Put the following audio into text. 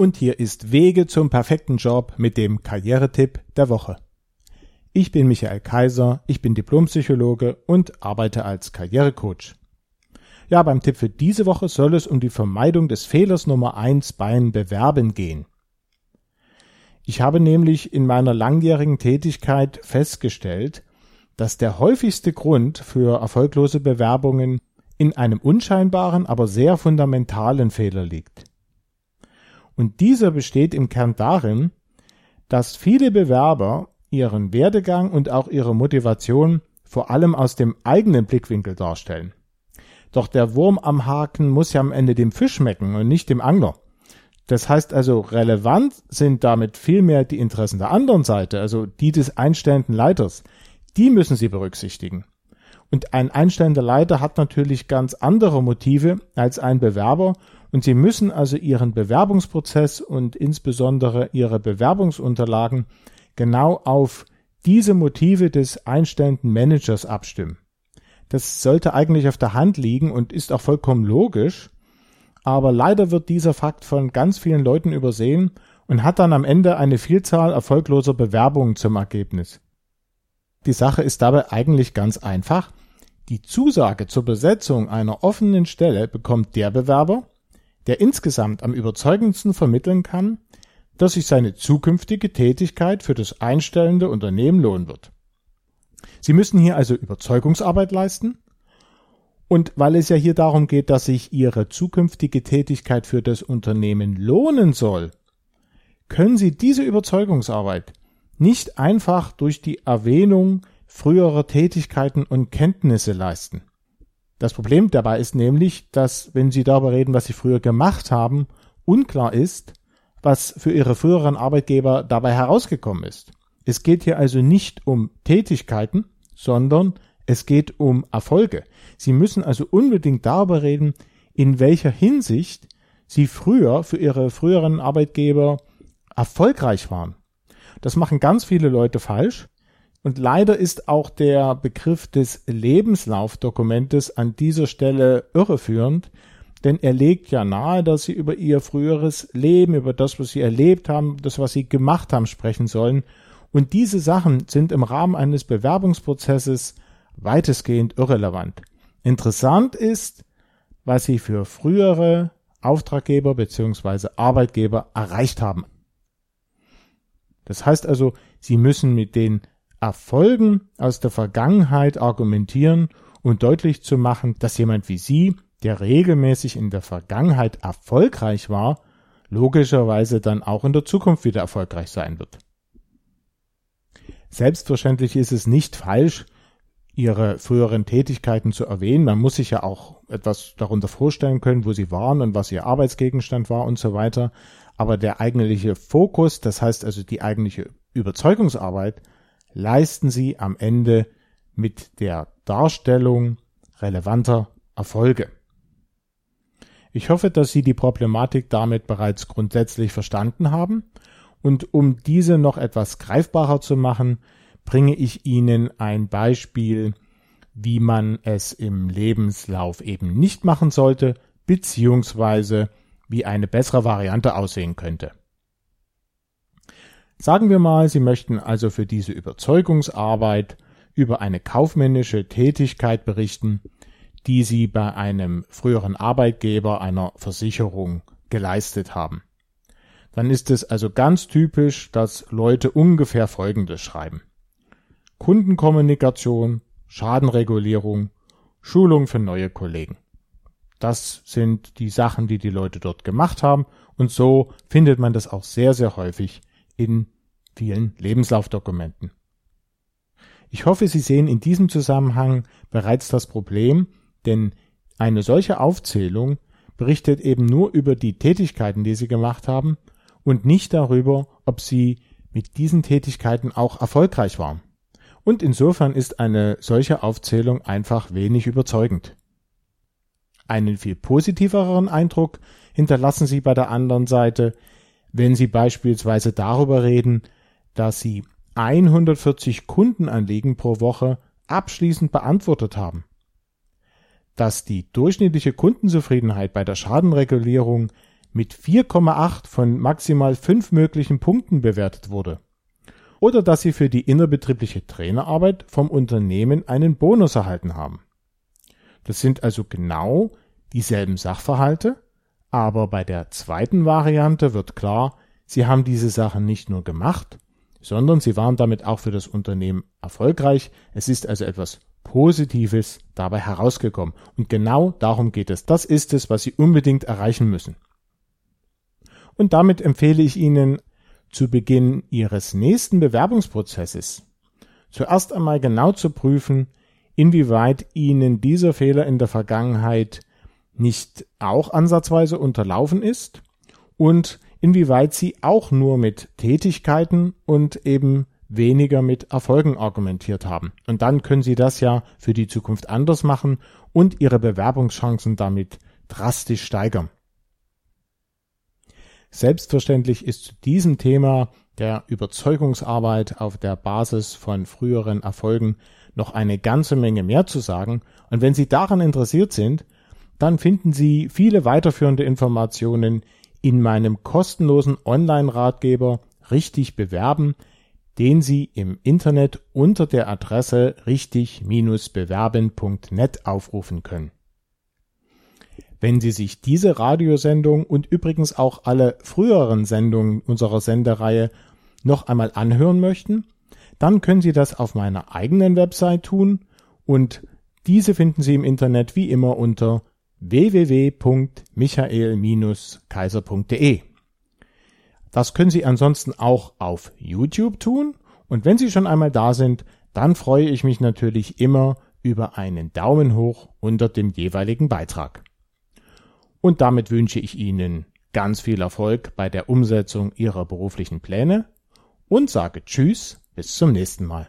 Und hier ist Wege zum perfekten Job mit dem Karrieretipp der Woche. Ich bin Michael Kaiser, ich bin Diplompsychologe und arbeite als Karrierecoach. Ja, beim Tipp für diese Woche soll es um die Vermeidung des Fehlers Nummer eins beim Bewerben gehen. Ich habe nämlich in meiner langjährigen Tätigkeit festgestellt, dass der häufigste Grund für erfolglose Bewerbungen in einem unscheinbaren, aber sehr fundamentalen Fehler liegt. Und dieser besteht im Kern darin, dass viele Bewerber ihren Werdegang und auch ihre Motivation vor allem aus dem eigenen Blickwinkel darstellen. Doch der Wurm am Haken muss ja am Ende dem Fisch schmecken und nicht dem Angler. Das heißt also, relevant sind damit vielmehr die Interessen der anderen Seite, also die des einstellenden Leiters. Die müssen Sie berücksichtigen. Und ein einstellender Leiter hat natürlich ganz andere Motive als ein Bewerber und Sie müssen also Ihren Bewerbungsprozess und insbesondere Ihre Bewerbungsunterlagen genau auf diese Motive des einstellenden Managers abstimmen. Das sollte eigentlich auf der Hand liegen und ist auch vollkommen logisch, aber leider wird dieser Fakt von ganz vielen Leuten übersehen und hat dann am Ende eine Vielzahl erfolgloser Bewerbungen zum Ergebnis. Die Sache ist dabei eigentlich ganz einfach. Die Zusage zur Besetzung einer offenen Stelle bekommt der Bewerber, der insgesamt am überzeugendsten vermitteln kann, dass sich seine zukünftige Tätigkeit für das einstellende Unternehmen lohnen wird. Sie müssen hier also Überzeugungsarbeit leisten, und weil es ja hier darum geht, dass sich Ihre zukünftige Tätigkeit für das Unternehmen lohnen soll, können Sie diese Überzeugungsarbeit nicht einfach durch die Erwähnung früherer Tätigkeiten und Kenntnisse leisten. Das Problem dabei ist nämlich, dass wenn Sie darüber reden, was Sie früher gemacht haben, unklar ist, was für Ihre früheren Arbeitgeber dabei herausgekommen ist. Es geht hier also nicht um Tätigkeiten, sondern es geht um Erfolge. Sie müssen also unbedingt darüber reden, in welcher Hinsicht Sie früher für Ihre früheren Arbeitgeber erfolgreich waren. Das machen ganz viele Leute falsch. Und leider ist auch der Begriff des Lebenslaufdokumentes an dieser Stelle irreführend, denn er legt ja nahe, dass sie über ihr früheres Leben, über das, was sie erlebt haben, das, was sie gemacht haben, sprechen sollen. Und diese Sachen sind im Rahmen eines Bewerbungsprozesses weitestgehend irrelevant. Interessant ist, was sie für frühere Auftraggeber bzw. Arbeitgeber erreicht haben. Das heißt also, sie müssen mit den Erfolgen aus der Vergangenheit argumentieren und deutlich zu machen, dass jemand wie Sie, der regelmäßig in der Vergangenheit erfolgreich war, logischerweise dann auch in der Zukunft wieder erfolgreich sein wird. Selbstverständlich ist es nicht falsch, ihre früheren Tätigkeiten zu erwähnen. Man muss sich ja auch etwas darunter vorstellen können, wo sie waren und was ihr Arbeitsgegenstand war und so weiter. Aber der eigentliche Fokus, das heißt also die eigentliche Überzeugungsarbeit, leisten sie am Ende mit der Darstellung relevanter Erfolge. Ich hoffe, dass Sie die Problematik damit bereits grundsätzlich verstanden haben und um diese noch etwas greifbarer zu machen, bringe ich Ihnen ein Beispiel, wie man es im Lebenslauf eben nicht machen sollte, beziehungsweise wie eine bessere Variante aussehen könnte. Sagen wir mal, Sie möchten also für diese Überzeugungsarbeit über eine kaufmännische Tätigkeit berichten, die Sie bei einem früheren Arbeitgeber einer Versicherung geleistet haben. Dann ist es also ganz typisch, dass Leute ungefähr Folgendes schreiben. Kundenkommunikation, Schadenregulierung, Schulung für neue Kollegen. Das sind die Sachen, die die Leute dort gemacht haben und so findet man das auch sehr, sehr häufig in vielen Lebenslaufdokumenten. Ich hoffe, Sie sehen in diesem Zusammenhang bereits das Problem, denn eine solche Aufzählung berichtet eben nur über die Tätigkeiten, die Sie gemacht haben und nicht darüber, ob Sie mit diesen Tätigkeiten auch erfolgreich waren und insofern ist eine solche Aufzählung einfach wenig überzeugend. Einen viel positiveren Eindruck hinterlassen Sie bei der anderen Seite, wenn Sie beispielsweise darüber reden, dass Sie 140 Kundenanliegen pro Woche abschließend beantwortet haben, dass die durchschnittliche Kundenzufriedenheit bei der Schadenregulierung mit 4,8 von maximal 5 möglichen Punkten bewertet wurde. Oder dass Sie für die innerbetriebliche Trainerarbeit vom Unternehmen einen Bonus erhalten haben. Das sind also genau dieselben Sachverhalte, aber bei der zweiten Variante wird klar, Sie haben diese Sachen nicht nur gemacht, sondern Sie waren damit auch für das Unternehmen erfolgreich. Es ist also etwas Positives dabei herausgekommen. Und genau darum geht es. Das ist es, was Sie unbedingt erreichen müssen. Und damit empfehle ich Ihnen zu Beginn Ihres nächsten Bewerbungsprozesses zuerst einmal genau zu prüfen, inwieweit Ihnen dieser Fehler in der Vergangenheit nicht auch ansatzweise unterlaufen ist und inwieweit Sie auch nur mit Tätigkeiten und eben weniger mit Erfolgen argumentiert haben. Und dann können Sie das ja für die Zukunft anders machen und Ihre Bewerbungschancen damit drastisch steigern. Selbstverständlich ist zu diesem Thema der Überzeugungsarbeit auf der Basis von früheren Erfolgen noch eine ganze Menge mehr zu sagen. Und wenn Sie daran interessiert sind, dann finden Sie viele weiterführende Informationen in meinem kostenlosen Online-Ratgeber Richtig bewerben, den Sie im Internet unter der Adresse richtig-bewerben.net aufrufen können. Wenn Sie sich diese Radiosendung und übrigens auch alle früheren Sendungen unserer Sendereihe noch einmal anhören möchten, dann können Sie das auf meiner eigenen Website tun und diese finden Sie im Internet wie immer unter www.michael-kaiser.de. Das können Sie ansonsten auch auf YouTube tun und wenn Sie schon einmal da sind, dann freue ich mich natürlich immer über einen Daumen hoch unter dem jeweiligen Beitrag. Und damit wünsche ich Ihnen ganz viel Erfolg bei der Umsetzung Ihrer beruflichen Pläne und sage Tschüss, bis zum nächsten Mal.